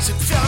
So